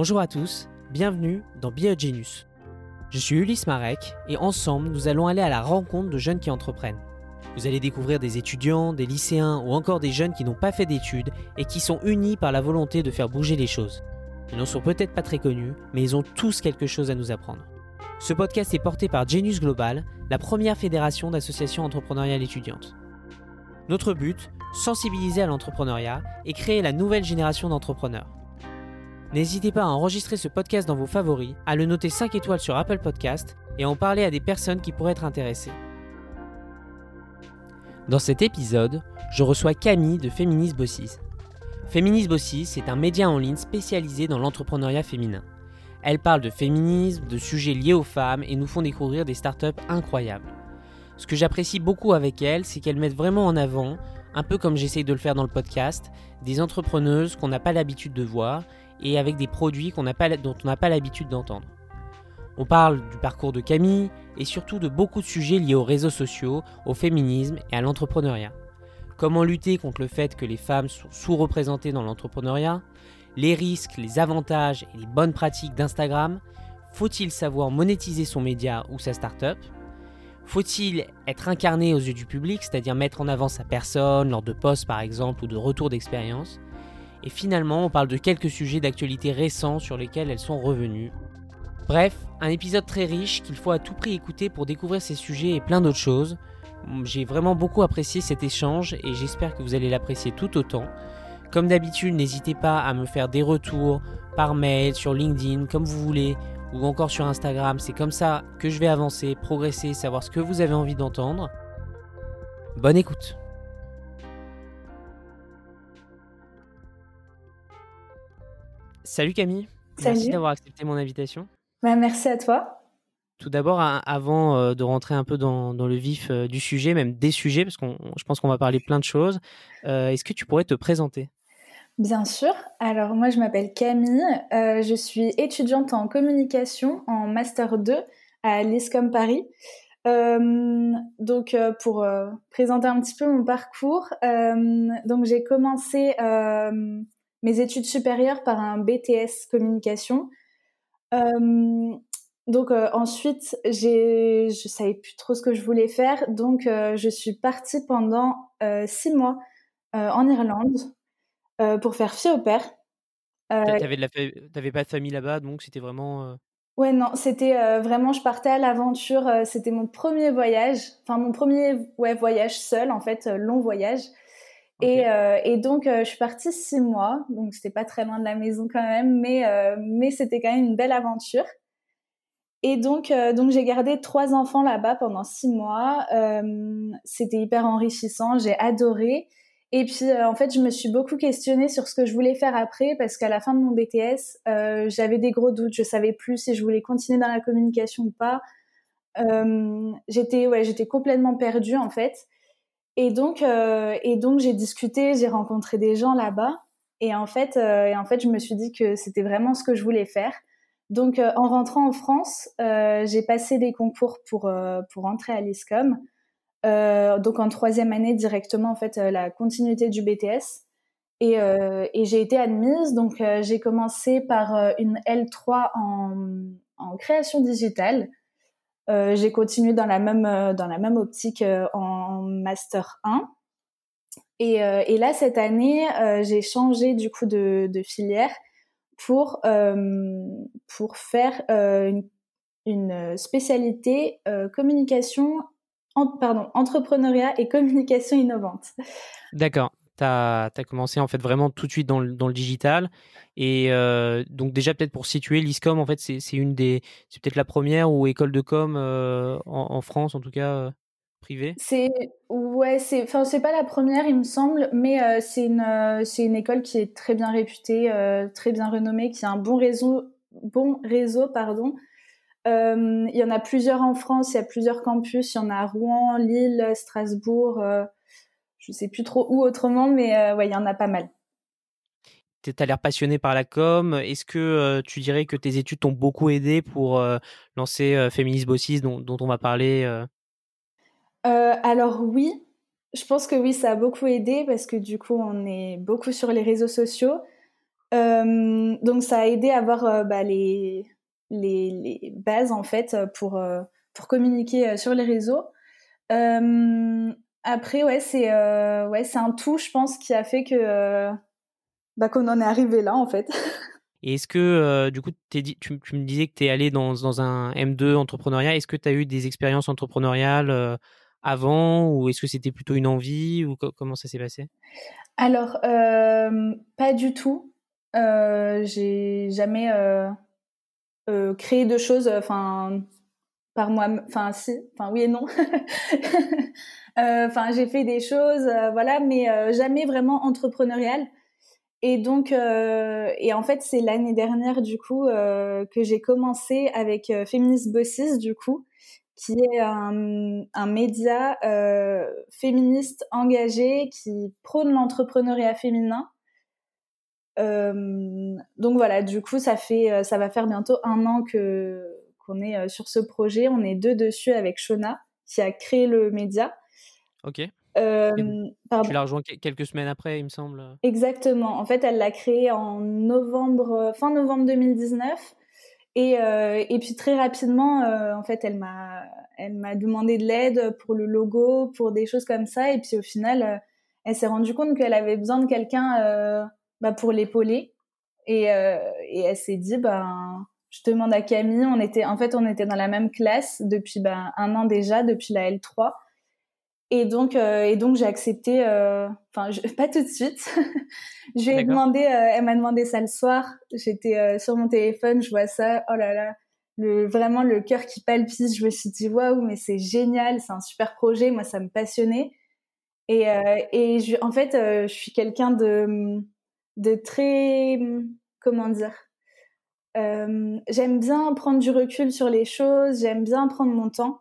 Bonjour à tous, bienvenue dans Be Genius. Je suis Ulysse Marek et ensemble nous allons aller à la rencontre de jeunes qui entreprennent. Vous allez découvrir des étudiants, des lycéens ou encore des jeunes qui n'ont pas fait d'études et qui sont unis par la volonté de faire bouger les choses. Ils n'en sont peut-être pas très connus, mais ils ont tous quelque chose à nous apprendre. Ce podcast est porté par Genius Global, la première fédération d'associations entrepreneuriales étudiantes. Notre but, sensibiliser à l'entrepreneuriat et créer la nouvelle génération d'entrepreneurs. N'hésitez pas à enregistrer ce podcast dans vos favoris, à le noter 5 étoiles sur Apple Podcast et à en parler à des personnes qui pourraient être intéressées. Dans cet épisode, je reçois Camille de Feminist Bosses. Feminist Bosses est un média en ligne spécialisé dans l'entrepreneuriat féminin. Elle parle de féminisme, de sujets liés aux femmes et nous font découvrir des startups incroyables. Ce que j'apprécie beaucoup avec elle, c'est qu'elle met vraiment en avant, un peu comme j'essaye de le faire dans le podcast, des entrepreneuses qu'on n'a pas l'habitude de voir et avec des produits dont on n'a pas l'habitude d'entendre. On parle du parcours de Camille et surtout de beaucoup de sujets liés aux réseaux sociaux, au féminisme et à l'entrepreneuriat. Comment lutter contre le fait que les femmes sont sous-représentées dans l'entrepreneuriat, les risques, les avantages et les bonnes pratiques d'Instagram, faut-il savoir monétiser son média ou sa startup? Faut-il être incarné aux yeux du public, c'est-à-dire mettre en avant sa personne lors de posts par exemple ou de retours d'expérience? Et finalement, on parle de quelques sujets d'actualité récents sur lesquels elles sont revenues. Bref, un épisode très riche qu'il faut à tout prix écouter pour découvrir ces sujets et plein d'autres choses. J'ai vraiment beaucoup apprécié cet échange et j'espère que vous allez l'apprécier tout autant. Comme d'habitude, n'hésitez pas à me faire des retours par mail, sur LinkedIn, comme vous voulez, ou encore sur Instagram. C'est comme ça que je vais avancer, progresser, savoir ce que vous avez envie d'entendre. Bonne écoute. Salut Camille. Merci d'avoir accepté mon invitation. Bah, merci à toi. Tout d'abord, avant euh, de rentrer un peu dans, le vif euh, du sujet, même des sujets, parce que je pense qu'on va parler plein de choses, euh, est-ce que tu pourrais te présenter? Bien sûr. Alors moi, je m'appelle Camille. Euh, je suis étudiante en communication en master 2 à l'ISCOM Paris. Euh, donc pour présenter un petit peu mon parcours, donc j'ai commencé mes études supérieures par un BTS communication. donc ensuite, j'ai, je savais plus trop ce que je voulais faire, donc je suis partie pendant six mois en Irlande euh, pour faire fille au père. Euh, t'avais, pas de famille là-bas, donc c'était vraiment. Euh ouais, non, c'était vraiment, je partais à l'aventure. c'était mon premier voyage, enfin mon premier ouais, voyage seul, en fait, long voyage. Et, et, donc, je suis partie six mois, donc c'était pas très loin de la maison quand même, mais, mais c'était quand même une belle aventure. Et donc, donc j'ai gardé trois enfants là-bas pendant six mois. c'était hyper enrichissant, j'ai adoré. Et puis, euh, en fait, je me suis beaucoup questionnée sur ce que je voulais faire après, parce qu'à la fin de mon BTS, euh, j'avais des gros doutes. Je savais plus si je voulais continuer dans la communication ou pas. Euh, j'étais, ouais, j'étais complètement perdue en fait. Et donc, euh, et donc, j'ai discuté, j'ai rencontré des gens là-bas, et en fait, et en fait, je me suis dit que c'était vraiment ce que je voulais faire. Donc, en rentrant en France, j'ai passé des concours pour pour entrer à l'ISCOM. Euh, donc en troisième année directement en fait euh, la continuité du BTS et, euh, et j'ai été admise donc j'ai commencé par une L3 en, en création digitale j'ai continué dans la même dans la même optique en master 1 et, et là cette année j'ai changé du coup de, filière pour pour faire une, une spécialité communication pardon, entrepreneuriat et communication innovante. D'accord. Tu as, commencé en fait vraiment tout de suite dans le, digital. Et euh, donc déjà peut-être pour situer, l'ISCOM en fait c'est une des, c'est peut-être la première ou école de com euh, en, France en tout cas euh, privée. C'est ouais, c'est enfin c'est pas la première il me semble, mais c'est une c'est une école qui est très bien réputée, très bien renommée, qui a un bon réseau bon réseau pardon il y en a plusieurs en France, il y a plusieurs campus, il y en a à Rouen, Lille, Strasbourg, je ne sais plus trop où autrement, mais euh, ouais, il y en a pas mal. Tu as l'air passionné par la com. Est-ce que tu dirais que tes études t'ont beaucoup aidé pour lancer Feminist Bosses dont, dont, on va parler Alors oui, je pense que oui, ça a beaucoup aidé parce que du coup, on est beaucoup sur les réseaux sociaux. donc ça a aidé à avoir bah, les, les, les, bases en fait pour, pour communiquer sur les réseaux. Après, ouais, c'est ouais, c'est un tout, je pense, qui a fait que bah, qu'on en est arrivé là en fait. Et est-ce que, euh, du coup, tu, tu, me disais que tu es allé dans, dans, un M2 entrepreneuriat. Est-ce que tu as eu des expériences entrepreneuriales euh, avant ou est-ce que c'était plutôt une envie ou comment ça s'est passé? Alors, euh, pas du tout. J'ai jamais créé de choses, enfin, par moi, enfin, si, enfin, oui et non. Enfin, j'ai fait des choses, voilà, mais jamais vraiment entrepreneuriales. Et donc, euh, et en fait, c'est l'année dernière du coup euh, que j'ai commencé avec euh, Feminist Bosses du coup, qui est un, média euh, féministe engagé qui prône l'entrepreneuriat féminin. Euh, donc voilà, du coup, ça fait, ça va faire bientôt un an qu'on est sur ce projet. On est deux dessus avec Shona qui a créé le média. Ok. Euh, tu l'as rejoint quelques semaines après, il me semble. Exactement. En fait, elle l'a créé en novembre, fin novembre 2019. Et, euh, et puis très rapidement, euh, en fait, elle m'a, elle m'a demandé de l'aide pour le logo, pour des choses comme ça. Et puis au final, elle s'est rendue compte qu'elle avait besoin de quelqu'un bah, pour l'épauler. Et, et elle s'est dit, ben, je demande à Camille. On était, en fait, on était dans la même classe depuis ben, un an déjà, depuis la L3. Et donc, euh, et donc j'ai accepté. Euh, enfin, pas tout de suite. j'ai demandé. Euh, elle m'a demandé ça le soir. J'étais sur mon téléphone, je vois ça. Oh là là, le vraiment le cœur qui palpite. Je me suis dit waouh, mais c'est génial, c'est un super projet. Moi, ça me passionnait. Et et je, en fait, je suis quelqu'un de de très comment dire. j'aime bien prendre du recul sur les choses. J'aime bien prendre mon temps.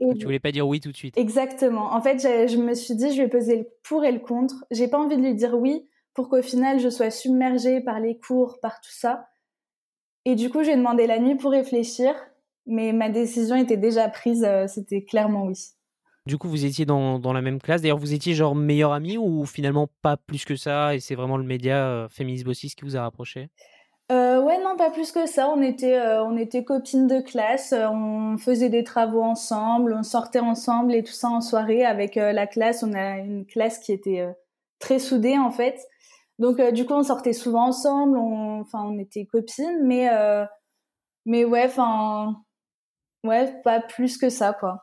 Et tu voulais pas dire oui tout de suite. Exactement. En fait, je, me suis dit, je vais peser le pour et le contre. J'ai pas envie de lui dire oui pour qu'au final, je sois submergée par les cours, par tout ça. Et du coup, j'ai demandé la nuit pour réfléchir, mais ma décision était déjà prise. Euh, c'était clairement oui. Du coup, vous étiez dans, dans la même classe. D'ailleurs, vous étiez genre meilleur ami ou finalement pas plus que ça et c'est vraiment le média euh, Féministe Bossis qui vous a rapproché? Euh, ouais, non, pas plus que ça. On était, euh, on était copines de classe. Euh, on faisait des travaux ensemble, on sortait ensemble et tout ça en soirée avec la classe. On a une classe qui était très soudée en fait. Donc du coup, on sortait souvent ensemble. Enfin, on, était copines, mais mais ouais, enfin, ouais, pas plus que ça quoi.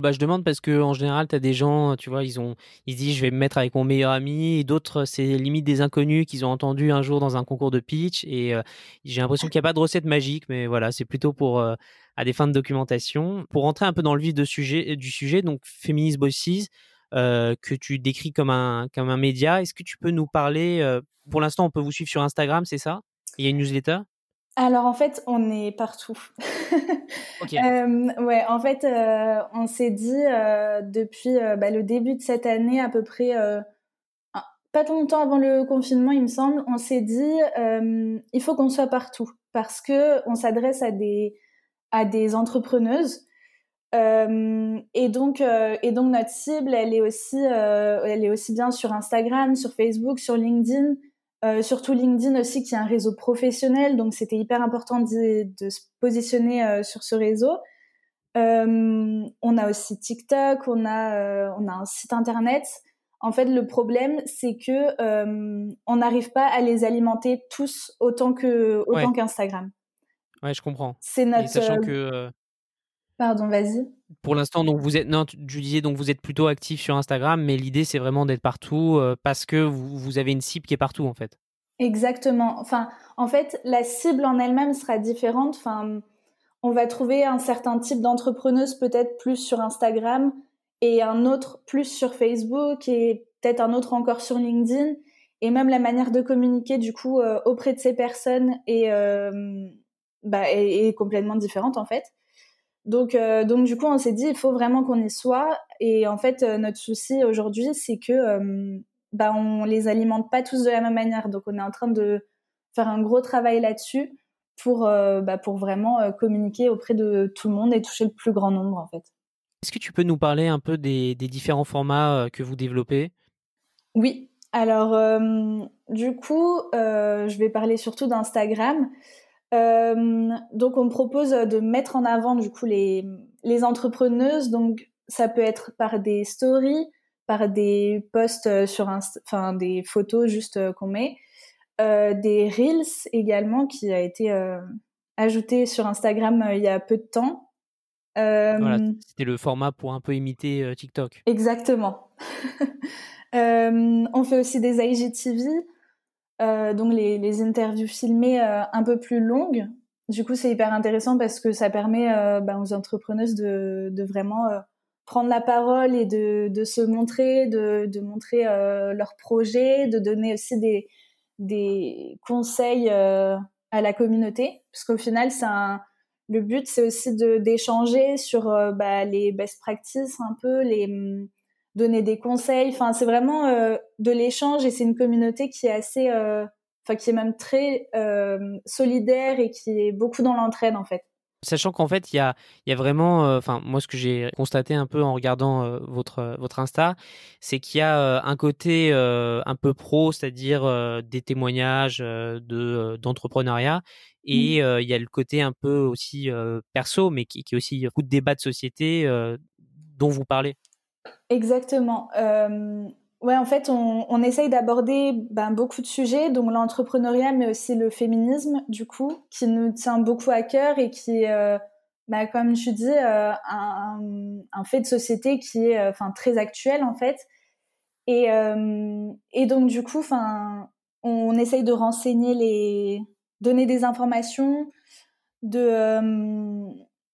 Bah, je demande parce que en général, tu as des gens, tu vois, ils ont, ils se disent, je vais me mettre avec mon meilleur ami, et d'autres, c'est limite des inconnus qu'ils ont entendus un jour dans un concours de pitch, et euh, j'ai l'impression qu'il n'y a pas de recette magique, mais voilà, c'est plutôt pour euh, à des fins de documentation. Pour rentrer un peu dans le vif de sujet, du sujet, donc Feminist Bosses, euh, que tu décris comme un comme un média, est-ce que tu peux nous parler euh, Pour l'instant, on peut vous suivre sur Instagram, c'est ça? Il y a une newsletter? Alors en fait, on est partout. euh, ouais, en fait, euh, on s'est dit euh, depuis bah, le début de cette année, à peu près, pas longtemps avant le confinement, il me semble, on s'est dit il faut qu'on soit partout parce que on s'adresse à des à des entrepreneuses. et donc et donc notre cible, elle est aussi elle est aussi bien sur Instagram, sur Facebook, sur LinkedIn. Euh, surtout LinkedIn aussi qui est un réseau professionnel, donc c'était hyper important de, de, se positionner euh, sur ce réseau. Euh, on a aussi TikTok, on a on a un site internet. En fait, le problème c'est que on n'arrive pas à les alimenter tous autant que autant qu'Instagram. Ouais, je comprends. C'est notre. sachant que Pardon, vas-y. Pour l'instant, donc vous êtes, non, tu disais donc vous êtes plutôt actif sur Instagram, mais l'idée c'est vraiment d'être partout euh, parce que vous, avez une cible qui est partout en fait. Exactement. Enfin, en fait, la cible en elle-même sera différente. Enfin, on va trouver un certain type d'entrepreneuse peut-être plus sur Instagram et un autre plus sur Facebook et peut-être un autre encore sur LinkedIn. Et même la manière de communiquer du coup euh, auprès de ces personnes est, euh, bah, complètement différente en fait. Donc, euh, donc du coup, on s'est dit, il faut vraiment qu'on y soit. Et en fait, euh, notre souci aujourd'hui, c'est que euh, bah, on les alimente pas tous de la même manière. Donc, on est en train de faire un gros travail là-dessus pour, bah, pour vraiment communiquer auprès de tout le monde et toucher le plus grand nombre, en fait. Est-ce que tu peux nous parler un peu des, des différents formats que vous développez? Oui. Alors, du coup, je vais parler surtout d'Instagram. Donc, on me propose de mettre en avant du coup les, les entrepreneuses. Donc, ça peut être par des stories, par des posts sur enfin des photos juste qu'on met, des reels également qui a été ajouté sur Instagram il y a peu de temps. c'était le format pour un peu imiter TikTok. Exactement. on fait aussi des IGTV, donc les, interviews filmées un peu plus longues. Du coup, c'est hyper intéressant parce que ça permet ben, aux entrepreneuses de, vraiment prendre la parole et de, se montrer, de, montrer leurs projets, de donner aussi des, conseils à la communauté, parce qu'au final, un, le but, c'est aussi d'échanger sur euh, bah, les best practices un peu, les donner des conseils. Enfin, c'est vraiment euh, de l'échange et c'est une communauté qui est assez, euh, enfin, qui est même très solidaire et qui est beaucoup dans l'entraide en fait. Sachant qu'en fait, il y a, y a vraiment, euh, enfin, moi, ce que j'ai constaté un peu en regardant euh, votre, euh, votre Insta, c'est qu'il y a un côté un peu pro, c'est-à-dire des témoignages de d'entrepreneuriat, et mmh. il y a le côté un peu aussi perso, mais qui, qui est aussi beaucoup de débats de société dont vous parlez. Exactement. Ouais, en fait, on, on essaye d'aborder ben, beaucoup de sujets, donc l'entrepreneuriat, mais aussi le féminisme, du coup, qui nous tient beaucoup à cœur et qui est, euh, ben, comme je dis, euh, un, fait de société qui est euh, enfin très actuel, en fait. Et, et donc, du coup, enfin, on essaye de renseigner les... donner des informations, de...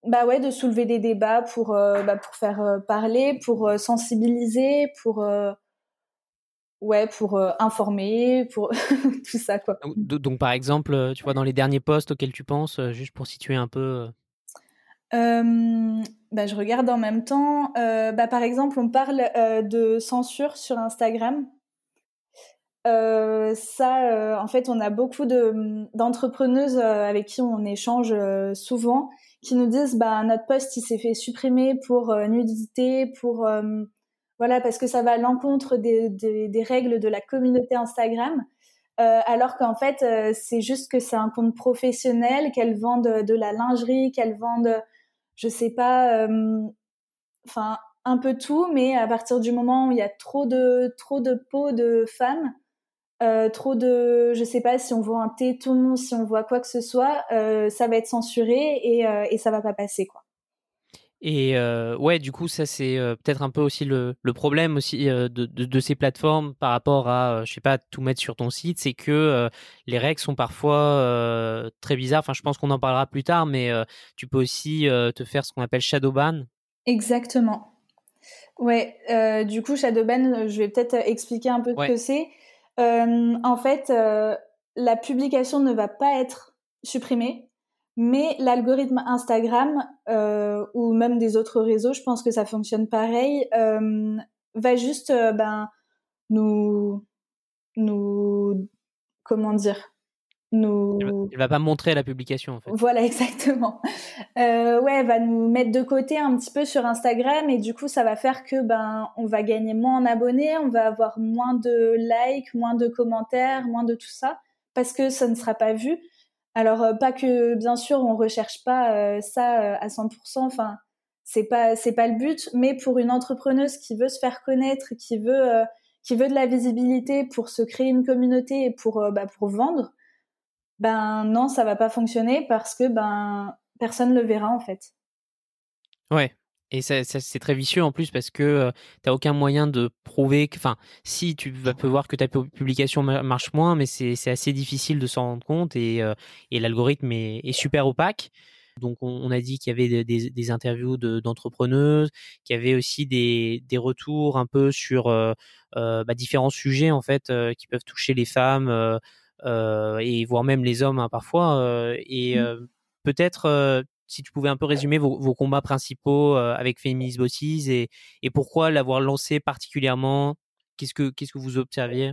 bah ouais, de soulever des débats pour, bah, pour faire parler, pour sensibiliser, pour ouais, pour euh, informer, pour tout ça, quoi. Donc, par exemple, euh, tu vois, dans les derniers posts auxquels tu penses, euh, juste pour situer un peu. bah, je regarde en même temps. bah, par exemple, on parle de censure sur Instagram. ça, en fait, on a beaucoup de d'entrepreneuses avec qui on échange souvent, qui nous disent, bah, notre post il s'est fait supprimer pour nudité, pour voilà, parce que ça va à l'encontre des, des, règles de la communauté Instagram. Euh, alors qu'en fait, euh, c'est juste que c'est un compte professionnel, qu'elles vendent de la lingerie, qu'elles vendent, je sais pas, euh, enfin un peu tout, mais à partir du moment où il y a trop de trop de peau de femmes, trop de, je sais pas, si on voit un téton, si on voit quoi que ce soit, ça va être censuré et, et ça va pas passer quoi. Et euh, ouais, du coup, ça c'est euh, peut-être un peu aussi le, le problème aussi euh, de, de, de, ces plateformes par rapport à, je sais pas, tout mettre sur ton site, c'est que les règles sont parfois très bizarres. Enfin, je pense qu'on en parlera plus tard, mais tu peux aussi te faire ce qu'on appelle shadow ban. Exactement. Ouais, du coup, shadow ban, je vais peut-être expliquer un peu ce que c'est. En fait, la publication ne va pas être supprimée mais l'algorithme Instagram euh, ou même des autres réseaux, je pense que ça fonctionne pareil, euh, va juste euh, ben nous nous comment dire nous. Il va pas montrer la publication en fait. Voilà exactement. Euh, ouais, va nous mettre de côté un petit peu sur Instagram et du coup ça va faire que ben on va gagner moins en abonnés, on va avoir moins de likes, moins de commentaires, moins de tout ça parce que ça ne sera pas vu. Alors euh, pas que bien sûr on recherche pas euh, ça euh, à 100%. Enfin c'est pas c'est pas le but, mais pour une entrepreneuse qui veut se faire connaître, qui veut qui veut de la visibilité pour se créer une communauté et pour bah, pour vendre, ben non ça va pas fonctionner parce que ben personne le verra en fait. Ouais, et ça, c'est très vicieux en plus parce que euh, tu n'as aucun moyen de prouver que, enfin, si tu vas voir que ta publication marche moins, mais c'est assez difficile de s'en rendre compte et, euh, l'algorithme est, super opaque. Donc on, a dit qu'il y avait des, interviews d'entrepreneuses, qu'il y avait aussi des, retours un peu sur euh bah, différents sujets en fait qui peuvent toucher les femmes et voire même les hommes hein, parfois. et mmh. peut-être si tu pouvais un peu résumer vos, combats principaux euh, avec Feminist Bosses et, et pourquoi l'avoir lancé particulièrement? Qu'est-ce que qu'est-ce que vous observiez?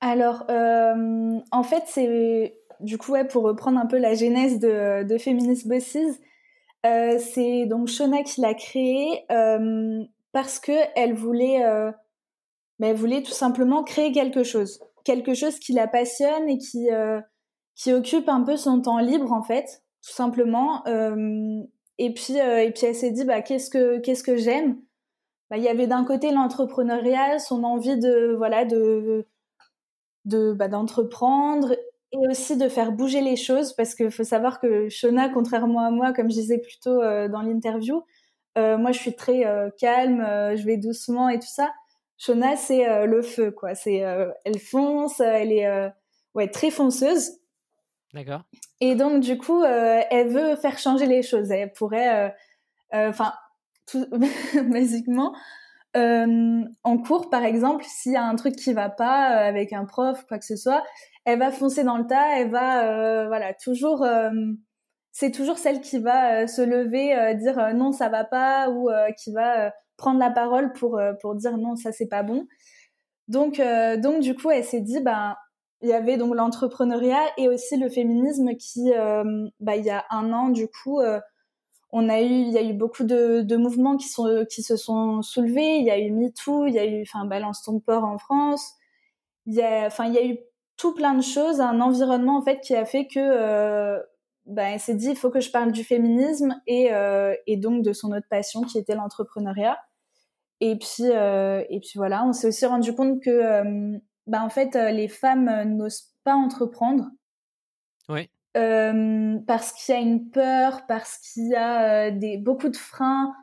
Alors, euh, en fait, c'est du coup ouais, pour reprendre un peu la genèse de, de Feminist Bosses, euh, c'est donc Shona qui l'a créé parce que elle voulait, ben, elle voulait tout simplement créer quelque chose. Quelque chose qui la passionne et qui qui occupe un peu son temps libre en fait, tout simplement. et puis et puis elle s'est dit bah qu'est-ce que qu'est-ce que j'aime? Bah, il y avait d'un côté l'entrepreneuriat, son envie de voilà de de bah, d'entreprendre et aussi de faire bouger les choses parce qu'il faut savoir que Shona, contrairement à moi, comme je disais plus tôt euh, dans l'interview, euh, moi je suis très euh, calme, je vais doucement et tout ça. Shona c'est le feu quoi, c'est elle fonce, elle est ouais très fonceuse. D'accord. Et donc du coup, elle veut faire changer les choses. Elle pourrait, enfin basiquement. Euh, en cours, par exemple, s'il y a un truc qui va pas euh, avec un prof, quoi que ce soit, elle va foncer dans le tas, elle va, euh, voilà, toujours, euh, c'est toujours celle qui va se lever, dire non, ça va pas, ou qui va prendre la parole pour pour dire non, ça c'est pas bon. Donc, donc du coup, elle s'est dit, ben, il y avait donc l'entrepreneuriat et aussi le féminisme qui, bah, il y a un an, du coup on a eu, il y a eu beaucoup de, de, mouvements qui sont qui se sont soulevés. Il y a eu MeToo, il y a eu, enfin, Balance ton port en France. Il y a, enfin, il y a eu tout plein de choses, un environnement en fait qui a fait que, euh, ben, elle s'est dit, il faut que je parle du féminisme et euh, et donc de son autre passion qui était l'entrepreneuriat. Et puis euh, et puis voilà, on s'est aussi rendu compte que, euh, ben, en fait, les femmes n'osent pas entreprendre. Oui. Euh, parce qu'il y a une peur, parce qu'il y a euh, des, beaucoup de freins.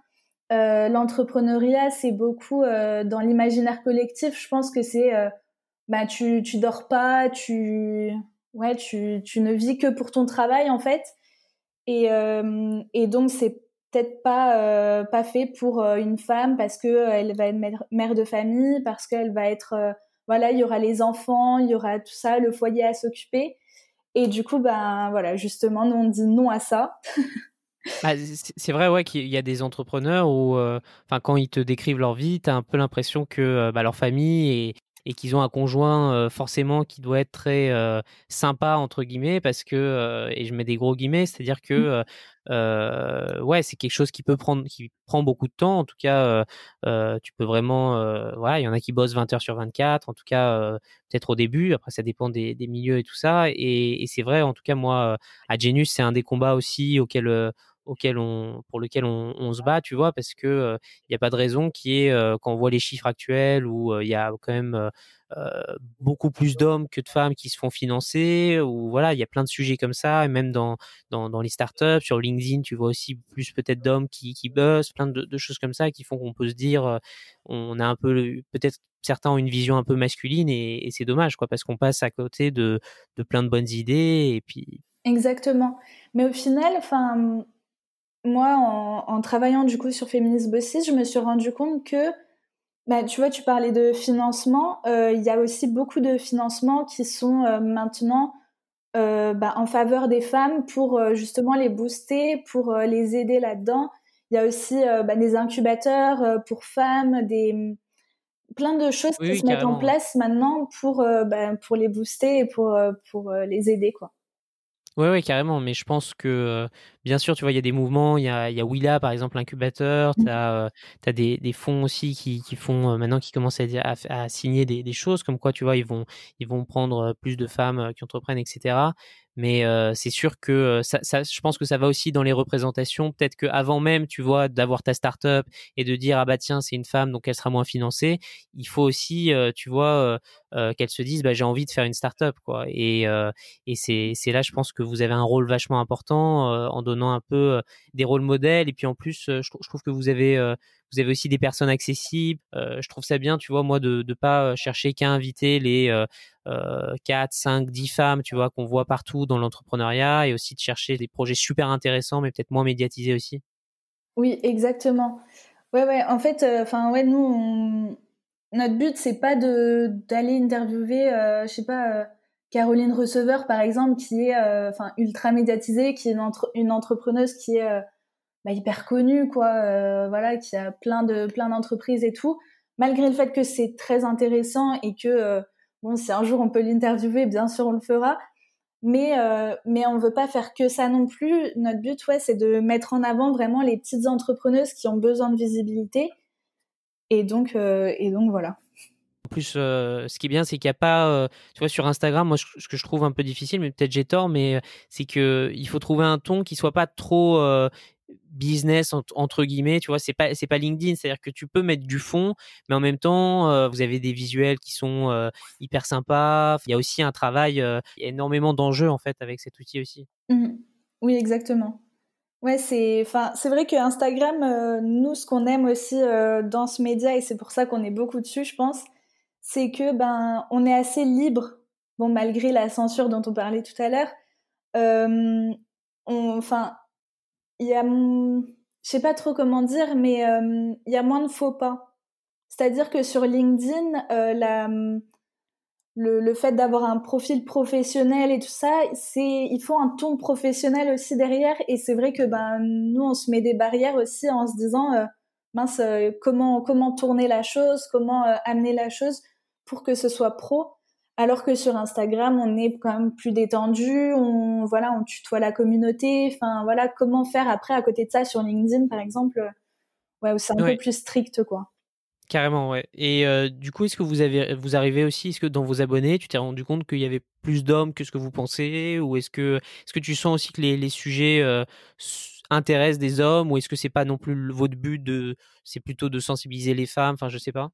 Euh, L'entrepreneuriat, c'est beaucoup euh, dans l'imaginaire collectif. Je pense que c'est, bah, tu, tu dors pas, tu, ouais, tu, tu ne vis que pour ton travail en fait. Et, et donc c'est peut-être pas pas fait pour une femme parce que elle va être mère, de famille, parce qu'elle va être, voilà, il y aura les enfants, il y aura tout ça, le foyer à s'occuper. Et du coup, ben voilà, justement, nous on dit non à ça. Bah, c'est vrai ouais qu'il y a des entrepreneurs où, euh, enfin, quand ils te décrivent leur vie, t'as un peu l'impression que euh, bah, leur famille est, et qu'ils ont un conjoint euh, forcément qui doit être très euh, sympa entre guillemets parce que euh, et je mets des gros guillemets c'est-à-dire que mmh. ouais c'est quelque chose qui peut prendre qui prend beaucoup de temps en tout cas tu peux vraiment voilà il y en a qui bossent 20 heures sur 24 en tout cas peut-être au début après ça dépend des, des milieux et tout ça et, et c'est vrai en tout cas moi à Genius c'est un des combats aussi auxquels auquel on, pour lequel on, se bat, tu vois, parce que il n'y a pas de raison qui est quand on voit les chiffres actuels où il y a quand même beaucoup plus d'hommes que de femmes qui se font financer, ou voilà, il y a plein de sujets comme ça, et même dans, dans, les startups, sur LinkedIn, tu vois aussi plus peut-être d'hommes qui, qui bossent, plein de, de, choses comme ça qui font qu'on peut se dire, on a un peu peut-être certains ont une vision un peu masculine et, et c'est dommage quoi parce qu'on passe à côté de, de plein de bonnes idées et puis exactement. Mais au final enfin moi, en, en, travaillant du coup sur Féministe Bossis, je me suis rendu compte que, bah, tu vois, tu parlais de financement. Euh, il y a aussi beaucoup de financements qui sont euh, maintenant euh, bah, en faveur des femmes pour justement les booster, pour les aider là-dedans. Il y a aussi bah, des incubateurs pour femmes, des plein de choses qui se mettent en place maintenant pour bah, pour les booster et pour pour les aider quoi. Oui, ouais, carrément. Mais je pense que, euh, bien sûr, tu vois, il y a des mouvements. Il y a, y a Willa, par exemple, l'incubateur. Tu as, euh, as des, des, fonds aussi qui, qui font, euh, maintenant, qui commencent à, à, à signer des, des, choses, comme quoi, tu vois, ils vont, ils vont prendre plus de femmes qui entreprennent, etc. Mais euh, c'est sûr que euh, ça, je pense que ça va aussi dans les représentations. Peut-être que avant même, tu vois, d'avoir ta start-up et de dire ah bah tiens c'est une femme donc elle sera moins financée. Il faut aussi, euh, tu vois, qu'elle se dise bah j'ai envie de faire une start-up quoi. Et et c'est là je pense que vous avez un rôle vachement important en donnant un peu des rôles modèles et puis en plus je trouve que vous avez vous avez aussi des personnes accessibles. Euh, je trouve ça bien, tu vois, moi, de ne pas chercher qu'à inviter les euh, 4, 5, 10 femmes, tu vois, qu'on voit partout dans l'entrepreneuriat et aussi de chercher des projets super intéressants, mais peut-être moins médiatisés aussi. Oui, exactement. Ouais, ouais. En fait, euh, enfin, ouais, nous, notre but, c'est pas d'aller interviewer, euh, je sais pas. Euh, Caroline Receveur, par exemple, qui est ultra médiatisée, qui est une entrepreneuse qui est bah, hyper connue, quoi. voilà, qui a plein de plein d'entreprises et tout. Malgré le fait que c'est très intéressant et que Bon, si un jour on peut l'interviewer, bien sûr on le fera. Mais euh, mais on veut pas faire que ça non plus. Notre but, ouais, c'est de mettre en avant vraiment les petites entrepreneuses qui ont besoin de visibilité. Et donc euh, et donc voilà. plus, ce qui est bien, c'est qu'il n'y a pas, tu vois, sur Instagram, moi, ce que je trouve un peu difficile, mais peut-être j'ai tort, mais c'est que il faut trouver un ton qui soit pas trop business entre guillemets, tu vois, c'est pas c'est pas LinkedIn, c'est-à-dire que tu peux mettre du fond, mais en même temps, vous avez des visuels qui sont hyper sympas. Il y a aussi un travail, a énormément d'enjeux en fait avec cet outil aussi. Mmh oui, exactement. Ouais, c'est, enfin, c'est vrai que Instagram, nous, ce qu'on aime aussi dans ce média, et c'est pour ça qu'on est beaucoup dessus, je pense, c'est que ben, on est assez libre. Bon, malgré la censure dont on parlait tout à l'heure, enfin, il y a, je sais pas trop comment dire, mais euh, il y a moins de faux pas. C'est-à-dire que sur LinkedIn, euh, la, le, le, fait d'avoir un profil professionnel et tout ça, c'est, il faut un ton professionnel aussi derrière. Et c'est vrai que ben nous, on se met des barrières aussi en se disant, euh, mince, comment comment tourner la chose, comment amener la chose pour que ce soit pro. Alors que sur Instagram, on est quand même plus détendu, on voilà, on tutoie la communauté. Enfin voilà, comment faire après à côté de ça sur LinkedIn par exemple, ouais, c'est un peu plus strict quoi. Carrément, ouais. Et euh, du coup, est-ce que vous avez, vous arrivez aussi, est-ce que dans vos abonnés, tu t'es rendu compte qu'il y avait plus d'hommes que ce que vous pensez, ou est-ce que, est-ce que tu sens aussi que les, les sujets euh, intéressent des hommes, ou est-ce que c'est pas non plus votre but de, c'est plutôt de sensibiliser les femmes, enfin, je sais pas.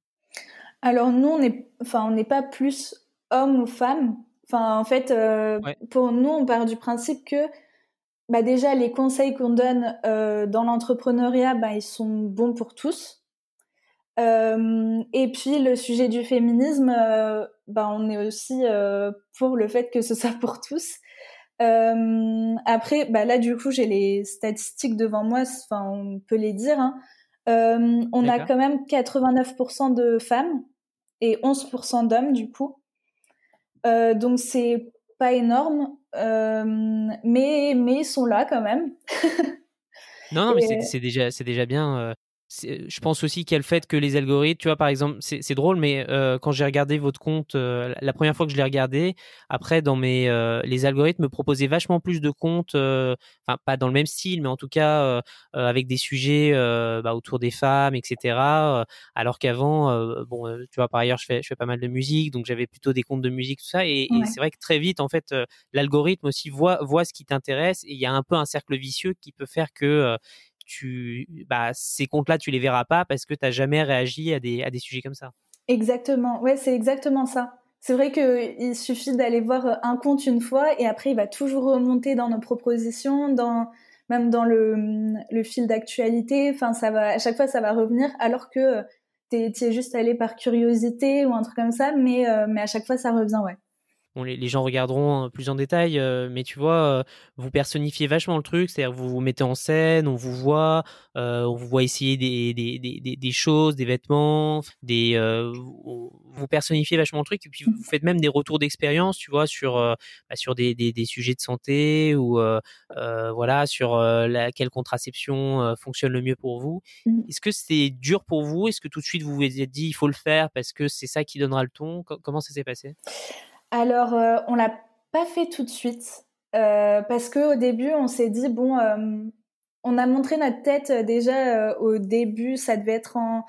Alors nous, on est, enfin, on n'est pas plus homme ou femme. Enfin, en fait, euh, pour nous, on part du principe que bah déjà les conseils qu'on donne euh, dans l'entrepreneuriat, bah, ils sont bons pour tous. Euh, et puis le sujet du féminisme, bah, on est aussi pour le fait que ce soit pour tous. après, bah, là du coup, j'ai les statistiques devant moi, enfin on peut les dire. Hein. on a quand même 89% de femmes et 11% d'hommes du coup. Euh, donc c'est pas énorme, euh, mais mais ils sont là quand même. non, non, mais c'est déjà c'est déjà bien. Euh, je pense aussi qu'il y a le fait que les algorithmes, tu vois, par exemple, c'est drôle, mais euh, quand j'ai regardé votre compte, euh, la première fois que je l'ai regardé, après, dans mes, euh, les algorithmes me proposaient vachement plus de comptes, enfin, pas dans le même style, mais en tout cas, avec des sujets bah, autour des femmes, etc. alors qu'avant, bon, tu vois, par ailleurs, je fais, je fais pas mal de musique, donc j'avais plutôt des comptes de musique, tout ça, et, et c'est vrai que très vite, en fait, l'algorithme aussi voit, voit ce qui t'intéresse, et il y a un peu un cercle vicieux qui peut faire que tu, bah, ces comptes-là, tu les verras pas parce que tu n'as jamais réagi à des, à des sujets comme ça. Exactement. Ouais, c'est exactement ça. C'est vrai qu'il suffit d'aller voir euh, un compte une fois et après, il va toujours remonter dans nos propositions, dans, même dans le, le fil d'actualité. Enfin, ça va, à chaque fois, ça va revenir alors que euh, tu es, juste allé par curiosité ou un truc comme ça, mais, euh, mais à chaque fois, ça revient, ouais les, gens regarderont hein, plus en détail, euh, mais tu vois, euh, vous personnifiez vachement le truc, c'est-à-dire vous vous mettez en scène, on vous voit, euh, on vous voit essayer des, des, des, des choses, des vêtements, des, vous personnifiez vachement le truc, et puis vous faites même des retours d'expérience, tu vois, sur, bah, sur des, des, sujets de santé ou voilà, sur laquelle contraception fonctionne le mieux pour vous. Mmh. Est-ce que c'est dur pour vous? Est-ce que tout de suite vous vous êtes dit il faut le faire parce que c'est ça qui donnera le ton? Comment ça s'est passé? Alors, euh, on l'a pas fait tout de suite euh, parce qu'au début, on s'est dit bon, euh, on a montré notre tête déjà au début. Ça devait être en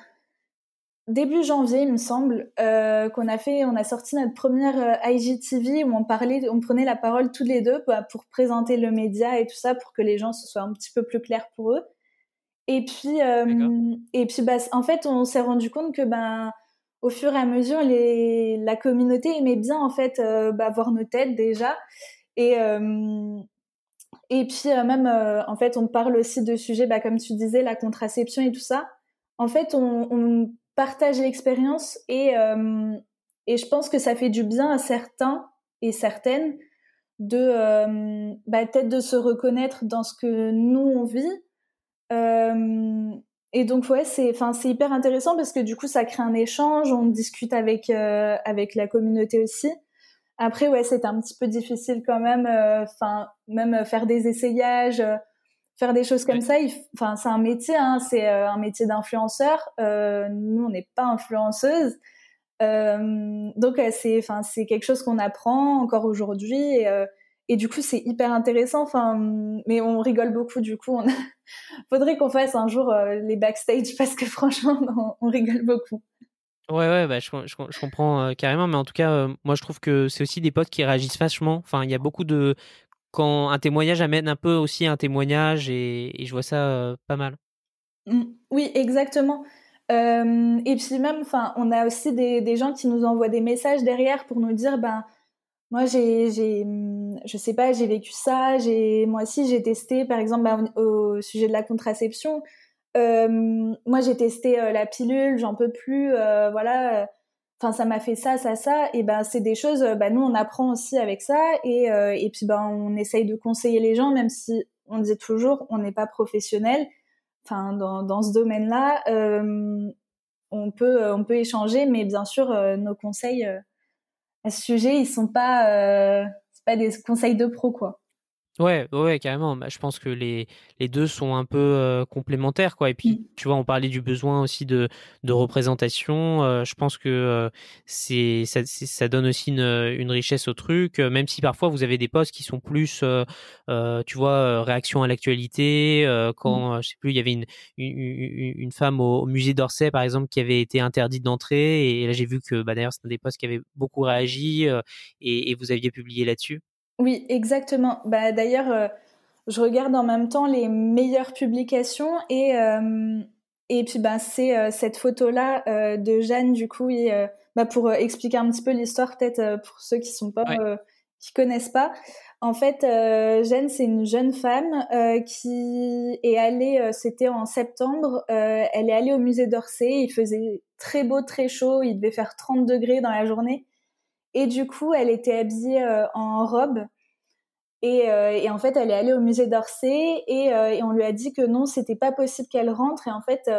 début janvier, il me semble, qu'on a fait, on a sorti notre première IGTV où on parlait, on prenait la parole tous les deux bah, pour présenter le média et tout ça pour que les gens se soient un petit peu plus clairs pour eux. Et puis, et puis, bah, en fait, on s'est rendu compte que ben au fur et à mesure, la communauté aimait bien en fait euh, bah, voir nos têtes déjà. Et, euh, et puis euh, même, en fait, on parle aussi de sujets, bah, comme tu disais, la contraception et tout ça. En fait, on, on partage l'expérience et, et je pense que ça fait du bien à certains et certaines de bah, peut-être de se reconnaître dans ce que nous on vit et donc ouais, c'est enfin c'est hyper intéressant parce que du coup ça crée un échange, on discute avec euh, avec la communauté aussi. Après ouais, c'est un petit peu difficile quand même euh, même faire des essayages, euh, faire des choses comme ça, enfin c'est un métier hein, c'est un métier d'influenceur. nous on n'est pas influenceuse. donc c'est enfin c'est quelque chose qu'on apprend encore aujourd'hui et et du coup, c'est hyper intéressant. Enfin, mais on rigole beaucoup. Du coup, on faudrait qu'on fasse un jour euh, les backstage parce que franchement, on, rigole beaucoup. Ouais, ouais, bah, je, je, comprends carrément, mais en tout cas, moi je trouve que c'est aussi des potes qui réagissent vachement. Enfin, il y a beaucoup de. Quand un témoignage amène un peu aussi un témoignage, et, et je vois ça pas mal. Mmh. Oui, exactement. et puis même, enfin, on a aussi des, des, gens qui nous envoient des messages derrière pour nous dire, ben, moi j'ai, j'ai, mmh, je sais pas, j'ai vécu ça, j'ai, moi aussi j'ai testé, par exemple, ben, au, sujet de la contraception, moi j'ai testé la pilule, j'en peux plus, voilà. Enfin, ça m'a fait ça, ça, ça. Et ben, c'est des choses. Ben, nous, on apprend aussi avec ça. Et, et puis, ben, on essaye de conseiller les gens, même si on disait toujours, on n'est pas professionnel. Enfin, dans, dans ce domaine-là, on peut, on peut échanger, mais bien sûr, nos conseils à ce sujet, ils sont pas, c'est pas des conseils de pro, quoi. Ouais, ouais, carrément. Bah, je pense que les, les deux sont un peu complémentaires, quoi. Et puis, mmh. tu vois, on parlait du besoin aussi de, de représentation. je pense que c'est ça, ça donne aussi une, une, richesse au truc, même si parfois vous avez des postes qui sont plus, tu vois, réaction à l'actualité. Mmh. quand, je sais plus, il y avait une, une, une femme au, musée d'Orsay, par exemple, qui avait été interdite d'entrer. Et, là, j'ai vu que, bah, d'ailleurs, c'est un des postes qui avait beaucoup réagi et, et vous aviez publié là-dessus. Oui, exactement. Bah, D'ailleurs, euh, je regarde en même temps les meilleures publications et, euh, et puis bah, c'est euh, cette photo-là de Jeanne, du coup, et, bah, pour expliquer un petit peu l'histoire, peut-être pour ceux qui sont pas, qui connaissent pas. En fait, Jeanne, c'est une jeune femme qui est allée, c'était en septembre, elle est allée au musée d'Orsay, il faisait très beau, très chaud, il devait faire 30 degrés dans la journée. Et du coup, elle était habillée euh, en robe. Euh, et, en fait, elle est allée au musée d'Orsay et, euh, et, on lui a dit que non, c'était pas possible qu'elle rentre. Et en fait,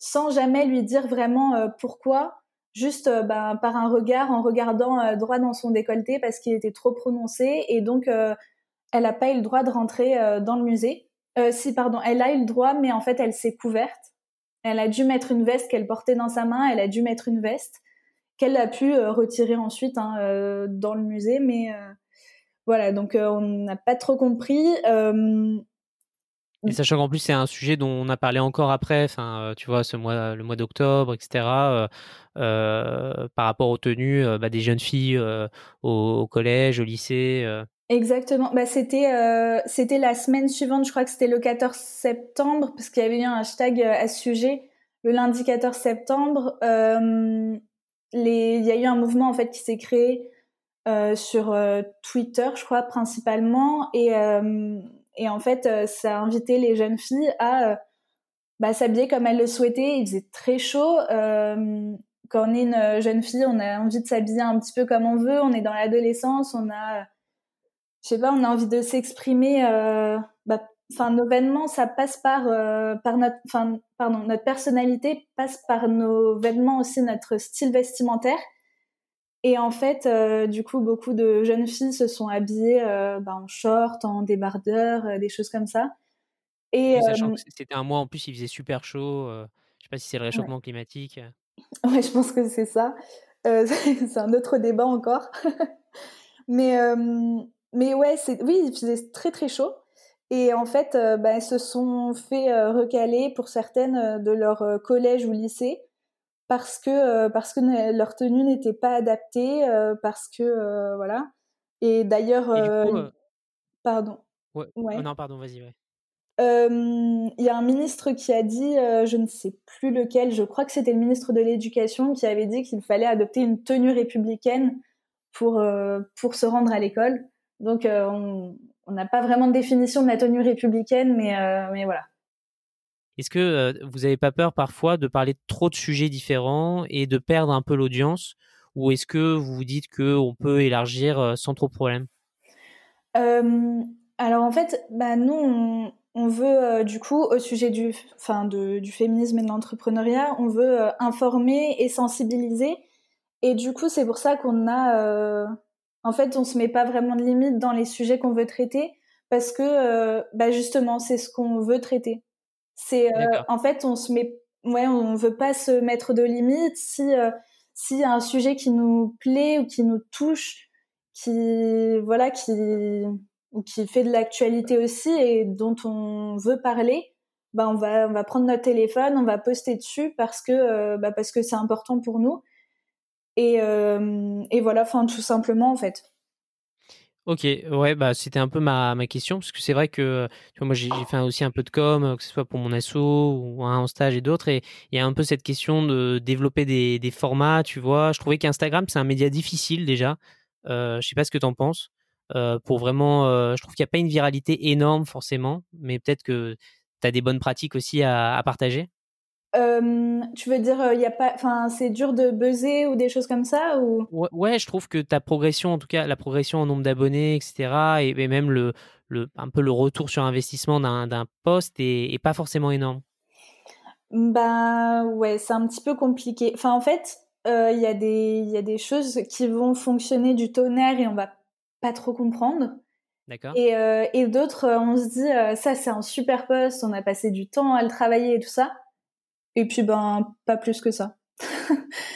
sans jamais lui dire vraiment pourquoi, juste ben, par un regard, en regardant droit dans son décolleté parce qu'il était trop prononcé. Et donc, elle n'a pas eu le droit de rentrer dans le musée. si, pardon, elle a eu le droit, mais en fait, elle s'est couverte. Elle a dû mettre une veste qu'elle portait dans sa main. Elle a dû mettre une veste qu'elle a pu euh, retirer ensuite hein, euh, dans le musée. Mais euh, voilà, donc on n'a pas trop compris. Et sachant qu'en plus c'est un sujet dont on a parlé encore après, enfin tu vois ce mois, le mois d'octobre, etc. par rapport aux tenues bah, des jeunes filles au, collège, au lycée. Exactement. Bah, c'était c'était la semaine suivante, je crois que c'était le 14 septembre, parce qu'il y avait eu un hashtag à ce sujet. Le lundi 14 septembre, il y a eu un mouvement en fait qui s'est créé euh, sur euh, Twitter, je crois principalement, et, euh, et en fait ça a invité les jeunes filles à bah, s'habiller comme elles le souhaitaient. Il faisait très chaud. quand on est une jeune fille, on a envie de s'habiller un petit peu comme on veut. On est dans l'adolescence, on a, je sais pas, on a envie de s'exprimer enfin nos vêtements ça passe par euh, par notre enfin pardon notre personnalité passe par nos vêtements aussi notre style vestimentaire. Et en fait euh, du coup beaucoup de jeunes filles se sont habillées euh, bah, en short en débardeur des choses comme ça. Et sachant que c'était un mois en plus il faisait super chaud je sais pas si c'est le réchauffement climatique. Ouais je pense que c'est ça. C'est un autre débat encore. Mais mais ouais c'est oui il faisait très très chaud et en fait, euh, bah, elles se sont fait euh, recaler pour certaines euh, de leur collège ou lycée parce que parce que leur tenue n'était pas adaptée, parce que voilà. Et d'ailleurs, pardon. Ouais. Oh non, pardon, vas-y. Ouais. Il y a un ministre qui a dit, je ne sais plus lequel, je crois que c'était le ministre de l'Éducation qui avait dit qu'il fallait adopter une tenue républicaine pour, pour se rendre à l'école. Donc on, on n'a pas vraiment de définition de la tenue républicaine, mais, euh, mais voilà. Est-ce que euh, vous n'avez pas peur parfois de parler de trop de sujets différents et de perdre un peu l'audience? Ou est-ce que vous vous dites qu'on peut élargir euh, sans trop de problème Alors en fait, bah, nous, on, veut du coup, au sujet du, fin, du féminisme et de l'entrepreneuriat, on veut informer et sensibiliser. Et du coup, c'est pour ça qu'on a en fait, on se met pas vraiment de limite dans les sujets qu'on veut traiter parce que, euh, bah justement, c'est ce qu'on veut traiter. C'est, euh, en fait, on se met, ouais, on veut pas se mettre de limites. Si euh, s'il y a un sujet qui nous plaît ou qui nous touche, qui, voilà, qui qui fait de l'actualité aussi et dont on veut parler, bah on va on va prendre notre téléphone, on va poster dessus parce que bah parce que c'est important pour nous. Et, et voilà, enfin tout simplement en fait. Ok, ouais, bah c'était un peu ma, ma question parce que c'est vrai que moi j'ai fait aussi un peu de com, que ce soit pour mon asso ou un en stage et d'autres, et il y a un peu cette question de développer des, formats, tu vois. Je trouvais qu'Instagram c'est un média difficile déjà. Euh, je sais pas ce que tu en penses. Euh, pour vraiment, euh, je trouve qu'il n'y a pas une viralité énorme forcément, mais peut-être que tu as des bonnes pratiques aussi à partager. Euh, tu veux dire, il y a pas, enfin, c'est dur de buzzer ou des choses comme ça ou? Ouais, je trouve que ta progression, en tout cas, la progression en nombre d'abonnés, etc., et, même le, le, un peu le retour sur investissement d'un poste est, pas forcément énorme. Bah ouais, c'est un petit peu compliqué. Enfin, en fait, il y a des, il y a des choses qui vont fonctionner du tonnerre et on va pas trop comprendre. D'accord. Et, et d'autres, on se dit, ça c'est un super poste, on a passé du temps à le travailler et tout ça. Et puis, ben, pas plus que ça.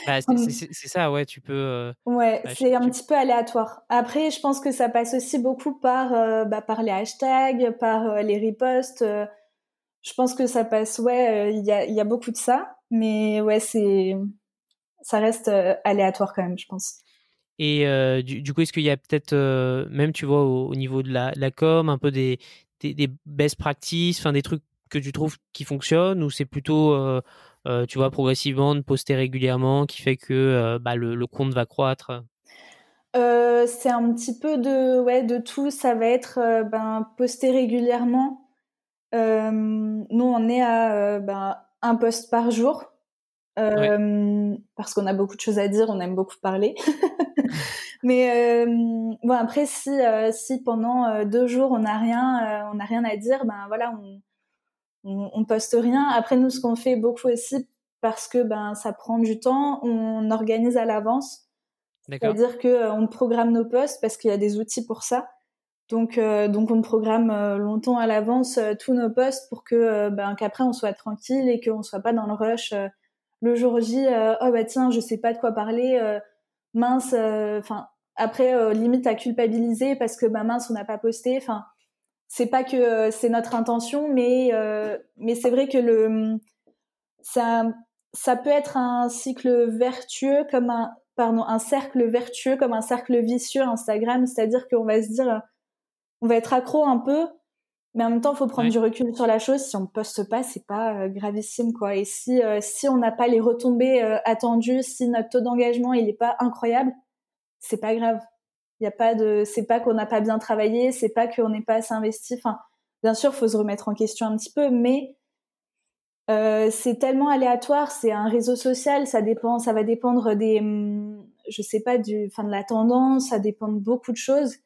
Bah, c'est ça, ouais, tu peux. Euh, ouais, bah, c'est un petit peu aléatoire. Après, je pense que ça passe aussi beaucoup par, euh, bah, par les hashtags, par euh, les reposts. je pense que ça passe, ouais, il y, a, y a beaucoup de ça. Mais ouais, c'est. Ça reste aléatoire quand même, je pense. Et du, coup, est-ce qu'il y a peut-être, même, tu vois, au, niveau de la, la com, un peu des, des, des best practices, enfin des trucs que tu trouves qui fonctionne ou c'est plutôt, euh, euh, tu vois, progressivement de poster régulièrement qui fait que euh, bah, le, compte va croître? C'est un petit peu de, ouais, de tout. Ça va être ben, poster régulièrement. nous, on est à ben, un post par jour. parce qu'on a beaucoup de choses à dire, on aime beaucoup parler. Mais bon après si si pendant deux jours on n'a rien on n'a rien à dire, ben voilà on on, on poste rien. Après nous, ce qu'on fait beaucoup aussi, parce que ben ça prend du temps, on organise à l'avance. C'est-à-dire que euh, on programme nos posts parce qu'il y a des outils pour ça. Donc euh, donc on programme euh, longtemps à l'avance tous nos posts pour que ben qu'après on soit tranquille et qu'on soit pas dans le rush le jour J. oh bah tiens, je sais pas de quoi parler. mince. Enfin après limite à culpabiliser parce que bah mince on n'a pas posté. Enfin c'est pas que euh, c'est notre intention, mais euh, mais c'est vrai que le ça ça peut être un cycle vertueux comme un pardon un cercle vertueux comme un cercle vicieux Instagram, c'est-à-dire qu'on va se dire on va être accro un peu, mais en même temps il faut prendre du recul sur la chose. Si on poste pas, c'est pas euh, gravissime quoi. Et si si on n'a pas les retombées attendues, si notre taux d'engagement il est pas incroyable, c'est pas grave. Il y a pas de, c'est pas qu'on n'a pas bien travaillé, c'est pas qu'on n'est pas assez investi. Enfin, bien sûr, faut se remettre en question un petit peu, mais euh, c'est tellement aléatoire. C'est un réseau social, ça dépend, ça va dépendre des, hum, je sais pas du, enfin de la tendance, ça dépend de beaucoup de choses,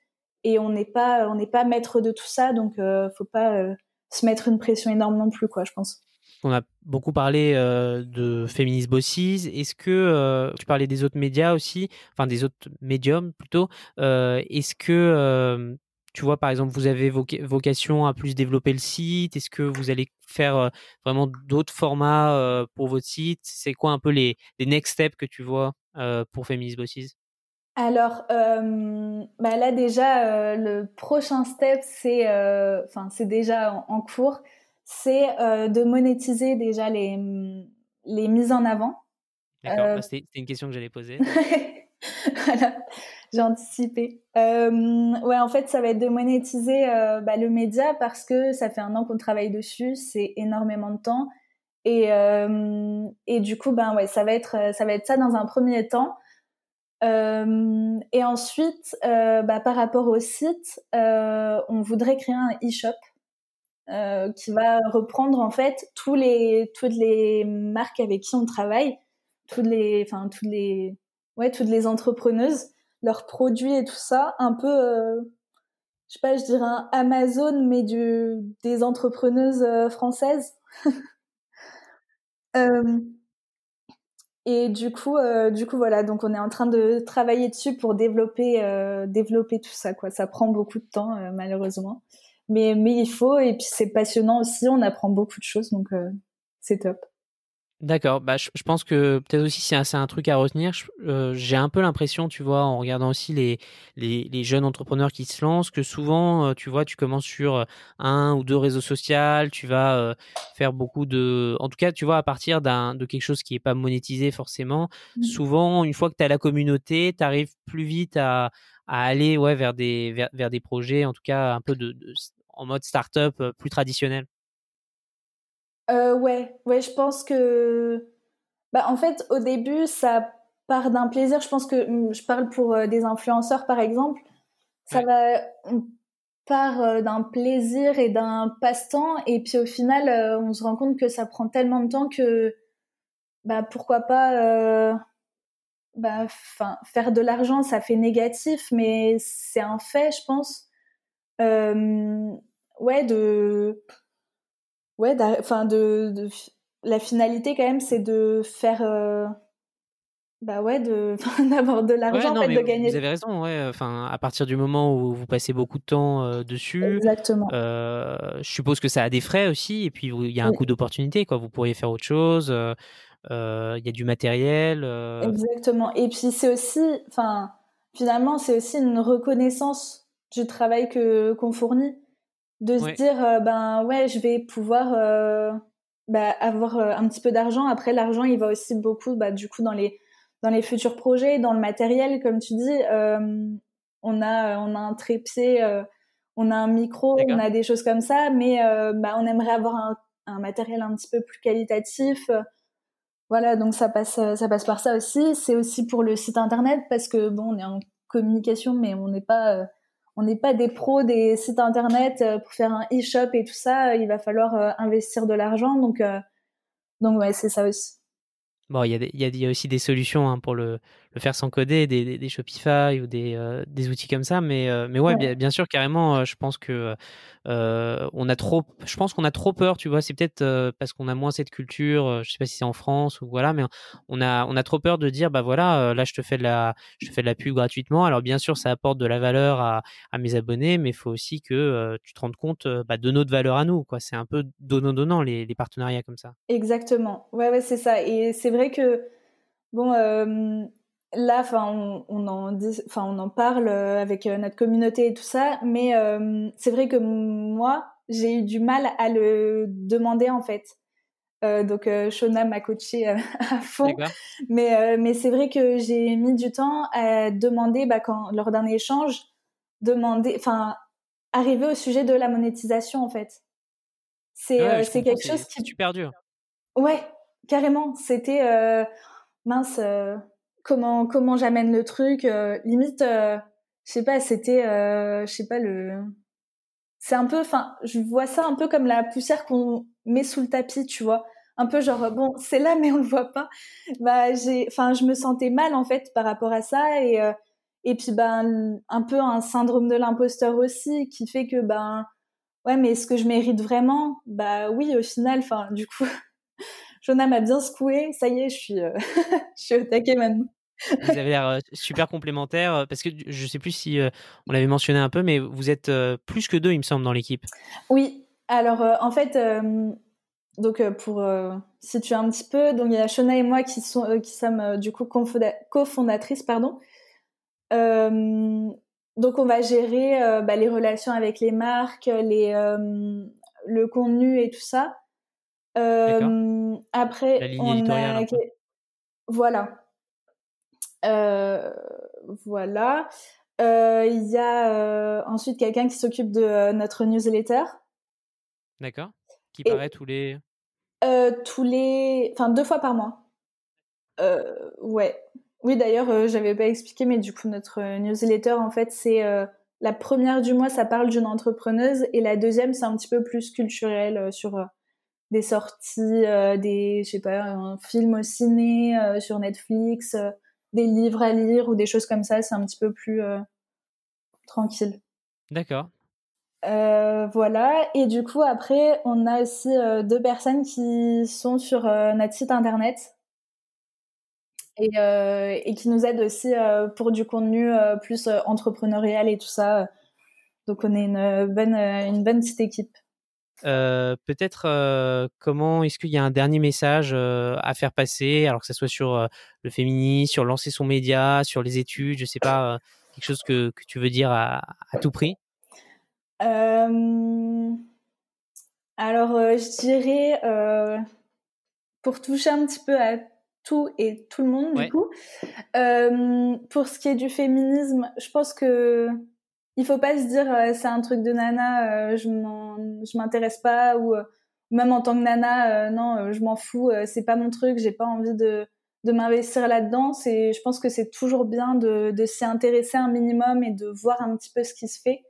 et on n'est pas, on n'est pas maître de tout ça, donc euh, faut pas euh, se mettre une pression énorme non plus, quoi, je pense. On a beaucoup parlé euh, de Feminist Bosses. Est-ce que euh, tu parlais des autres médias aussi, enfin des autres médiums plutôt. Euh, est-ce que tu vois par exemple vous avez vocation à plus développer le site? Est-ce que vous allez faire vraiment d'autres formats pour votre site? C'est quoi un peu les, les, next steps que tu vois pour Feminist Bosses alors bah là déjà le prochain step c'est c'est déjà en cours c'est euh, de monétiser déjà les, les mises en avant. D'accord, euh, bah, c'était une question que j'allais poser. voilà, j'ai anticipé. Euh, ouais, en fait, ça va être de monétiser euh, bah, le média parce que ça fait un an qu'on travaille dessus, c'est énormément de temps. Et, euh, et du coup, ben ouais, ça va être ça va être ça dans un premier temps. Et ensuite, bah, par rapport au site, on voudrait créer un e-shop euh, qui va reprendre en fait tous les toutes les marques avec qui on travaille, toutes les enfin toutes les ouais toutes les entrepreneuses, leurs produits et tout ça, un peu euh, je sais pas, je dirais un Amazon mais du des entrepreneuses euh, françaises. euh, et du coup, du coup voilà, donc on est en train de travailler dessus pour développer, développer tout ça quoi. Ça prend beaucoup de temps malheureusement mais mais il faut et puis c'est passionnant aussi on apprend beaucoup de choses donc euh, c'est top D'accord, bah, je, pense que peut-être aussi c'est un, truc à retenir. Euh, j'ai un peu l'impression, tu vois, en regardant aussi les, les, jeunes entrepreneurs qui se lancent, que souvent, euh, tu vois, tu commences sur un ou deux réseaux sociaux, tu vas faire beaucoup de... En tout cas, tu vois, à partir de quelque chose qui n'est pas monétisé forcément, mmh. souvent, une fois que tu as la communauté, tu arrives plus vite à, aller ouais, vers, des, vers, des projets, en tout cas un peu de, en mode start-up plus traditionnel? Euh, ouais, ouais, je pense que, bah, en fait, au début, ça part d'un plaisir. Je pense que hmm, je parle pour euh, des influenceurs, par exemple. Ça va, on part euh, d'un plaisir et d'un passe-temps, et puis au final, euh, on se rend compte que ça prend tellement de temps que, bah, pourquoi pas, bah, faire de l'argent, ça fait négatif, mais c'est un fait, je pense. Ouais, de ouais, enfin de, de, la finalité quand même, c'est de faire. Euh, bah ouais, de d'avoir de l'argent, en fait, de gagner. Vous avez raison, ouais. Enfin, à partir du moment où vous passez beaucoup de temps euh, dessus, exactement. Euh, je suppose que ça a des frais aussi, et puis il y a un coût d'opportunité, quoi. Vous pourriez faire autre chose. Il y a du matériel. Exactement. Et puis c'est aussi, enfin, finalement, c'est aussi une reconnaissance du travail que qu'on fournit de se dire euh, ben ouais je vais pouvoir euh, bah, avoir euh, un petit peu d'argent. Après l'argent il va aussi beaucoup bah, du coup dans les dans les futurs projets dans le matériel comme tu dis. On a on a un trépied on a un micro on a des choses comme ça mais bah, on aimerait avoir un, un, matériel un petit peu plus qualitatif voilà donc ça passe ça passe par ça aussi. C'est aussi pour le site internet parce que bon on est en communication mais on n'est pas on n'est pas des pros des sites internet euh, pour faire un e-shop et tout ça. Il va falloir euh, investir de l'argent. Donc, euh, donc ouais, c'est ça aussi. Bon, il y, y, a aussi des solutions hein, pour le, faire sans coder, des, des, Shopify ou des, des, outils comme ça. Mais, mais ouais, Bien, bien, sûr, carrément, je pense que euh, on a trop, je pense qu'on a trop peur, tu vois. C'est peut-être euh, parce qu'on a moins cette culture. Euh, je sais pas si c'est en France ou voilà, mais on a, on a trop peur de dire, bah voilà, là je te fais de la, je te fais de la pub gratuitement. Alors bien sûr, ça apporte de la valeur à, à mes abonnés, mais il faut aussi que tu te rendes compte bah, de notre valeur à nous. Quoi, c'est un peu donnant donnant les, les, partenariats comme ça. Exactement. Ouais, ouais, c'est ça. Et c'est vrai que bon là, enfin, on, on, en enfin, on en parle euh, avec euh, notre communauté et tout ça, mais euh, c'est vrai que moi, j'ai eu du mal à le demander en fait. Euh, donc Shona m'a coaché à fond, mais mais c'est vrai que j'ai mis du temps à demander, bah, quand lors d'un échange, demander, enfin, arriver au sujet de la monétisation en fait. C'est c'est quelque chose qui est super dur. Ouais, carrément. C'était mince comment comment j'amène le truc euh, limite euh, je sais pas c'était euh, je sais pas le c'est un peu enfin je vois ça un peu comme la poussière qu'on met sous le tapis tu vois. Un peu genre bon c'est là mais on le voit pas. Bah j'ai enfin je me sentais mal en fait par rapport à ça et et puis ben un peu un syndrome de l'imposteur aussi qui fait que ben ouais mais est-ce que je mérite vraiment? Bah oui au final enfin du coup Jonah m'a bien secoué ça y est je suis je suis au taquet maintenant vous avez l'air super complémentaire parce que je sais plus si on l'avait mentionné un peu, mais vous êtes plus que deux, il me semble, dans l'équipe. Oui. Alors en fait, donc pour situer un petit peu, donc il y a Shona et moi qui sont qui sommes du coup cofondatrices, pardon. donc on va gérer bah, les relations avec les marques, les le contenu et tout ça. Après, on a... voilà. Euh, voilà. Euh, il y a euh, ensuite quelqu'un qui s'occupe de notre newsletter. D'accord. Qui paraît tous les. tous les. Enfin, deux fois par mois. ouais. Oui, d'ailleurs, j'avais pas expliqué, mais du coup, notre newsletter, en fait, c'est la première du mois, ça parle d'une entrepreneuse, et la deuxième, c'est un petit peu plus culturel sur des sorties, des, je sais pas, un film au ciné, sur Netflix, des livres à lire ou des choses comme ça, c'est un petit peu plus euh, tranquille. D'accord. Euh, voilà, et du coup après on a aussi euh, deux personnes qui sont sur notre site internet et, et, qui nous aident aussi pour du contenu plus entrepreneurial et tout ça. Donc on est une bonne, une bonne petite équipe. Peut-être comment est-ce qu'il y a un dernier message à faire passer, alors que ce soit sur le féminisme, sur lancer son média, sur les études, je sais pas, quelque chose que, que, tu veux dire à, à tout prix? Alors, je dirais, pour toucher un petit peu à tout et tout le monde, du coup, pour ce qui est du féminisme, je pense que il faut pas se dire euh, c'est un truc de nana, euh, je je m'intéresse pas ou euh, même en tant que nana, non, je m'en fous, c'est pas mon truc, j'ai pas envie de de m'investir là-dedans. C'est, je pense que c'est toujours bien de, de s'y intéresser un minimum et de voir un petit peu ce qui se fait,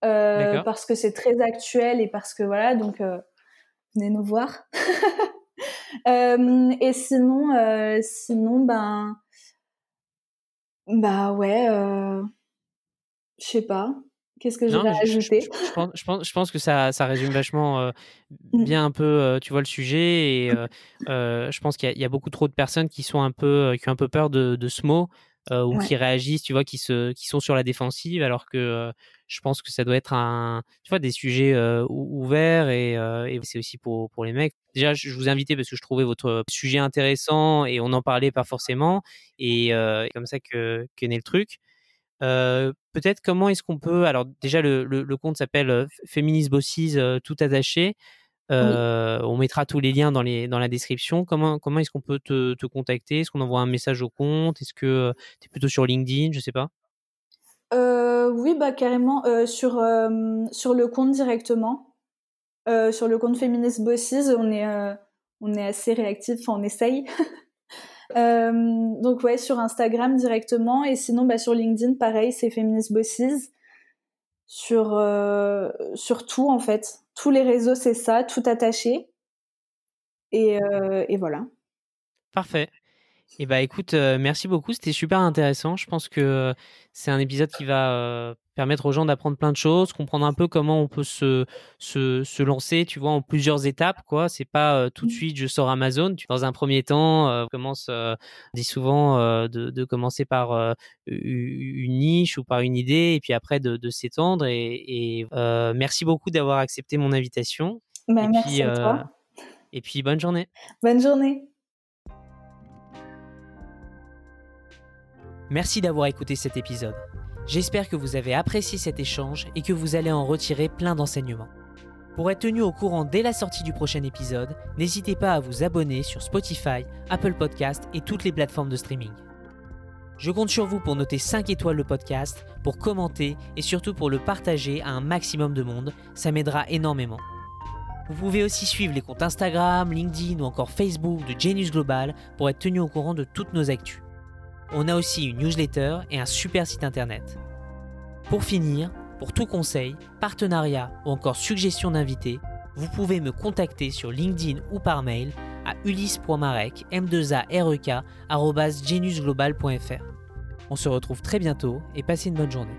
parce que c'est très actuel et parce que voilà, donc venez nous voir. et sinon, sinon, ben, bah ouais. Je sais pas. Qu'est-ce que ajouter? je, je, pense, je, pense, je, pense, que ça, ça résume vachement euh, mmh. bien un peu, euh, tu vois, le sujet. Et euh, je pense qu'il y, a beaucoup trop de personnes qui sont un peu, qui ont un peu peur de, de ce mot ou qui réagissent, tu vois, qui se, qui sont sur la défensive, alors que je pense que ça doit être un, tu vois, des sujets ouverts et, et c'est aussi pour, pour les mecs. Déjà, je vous invitais parce que je trouvais votre sujet intéressant et on n'en parlait pas forcément et c'est comme ça que, que naît le truc. Euh, peut-être comment est-ce qu'on peut. Alors, déjà, le, le, compte s'appelle Feminist Bosses, euh, tout attaché. On mettra tous les liens dans, les, dans la description. Comment, comment est-ce qu'on peut te, te contacter? Est-ce qu'on envoie un message au compte? Est-ce que tu es plutôt sur LinkedIn? Je sais pas. oui, bah, carrément. sur, sur le compte directement. sur le compte Feminist Bosses, on est, on est assez réactif. Enfin, on essaye. Euh, donc ouais, sur Instagram directement et sinon bah, sur LinkedIn, pareil, c'est Feminist Bosses. Sur, euh, sur tout en fait. Tous les réseaux, c'est ça, tout attaché. Et, euh, et voilà. Parfait. Et bah écoute, merci beaucoup, c'était super intéressant. Je pense que c'est un épisode qui va permettre aux gens d'apprendre plein de choses, comprendre un peu comment on peut se, se, se lancer, tu vois, en plusieurs étapes, quoi. C'est pas tout de mmh. suite je sors Amazon. Dans un premier temps, euh, commence, on dit souvent de, de, commencer par une niche ou par une idée, et puis après de, de s'étendre. Et, et merci beaucoup d'avoir accepté mon invitation. Bah, merci à toi. Et puis bonne journée. Bonne journée. Merci d'avoir écouté cet épisode. J'espère que vous avez apprécié cet échange et que vous allez en retirer plein d'enseignements. Pour être tenu au courant dès la sortie du prochain épisode, n'hésitez pas à vous abonner sur Spotify, Apple Podcast et toutes les plateformes de streaming. Je compte sur vous pour noter 5 étoiles le podcast, pour commenter et surtout pour le partager à un maximum de monde, ça m'aidera énormément. Vous pouvez aussi suivre les comptes Instagram, LinkedIn ou encore Facebook de Genius Global pour être tenu au courant de toutes nos actus. On a aussi une newsletter et un super site internet. Pour finir, pour tout conseil, partenariat ou encore suggestion d'invité, vous pouvez me contacter sur LinkedIn ou par mail à ulysse.marek m 2 On se retrouve très bientôt et passez une bonne journée.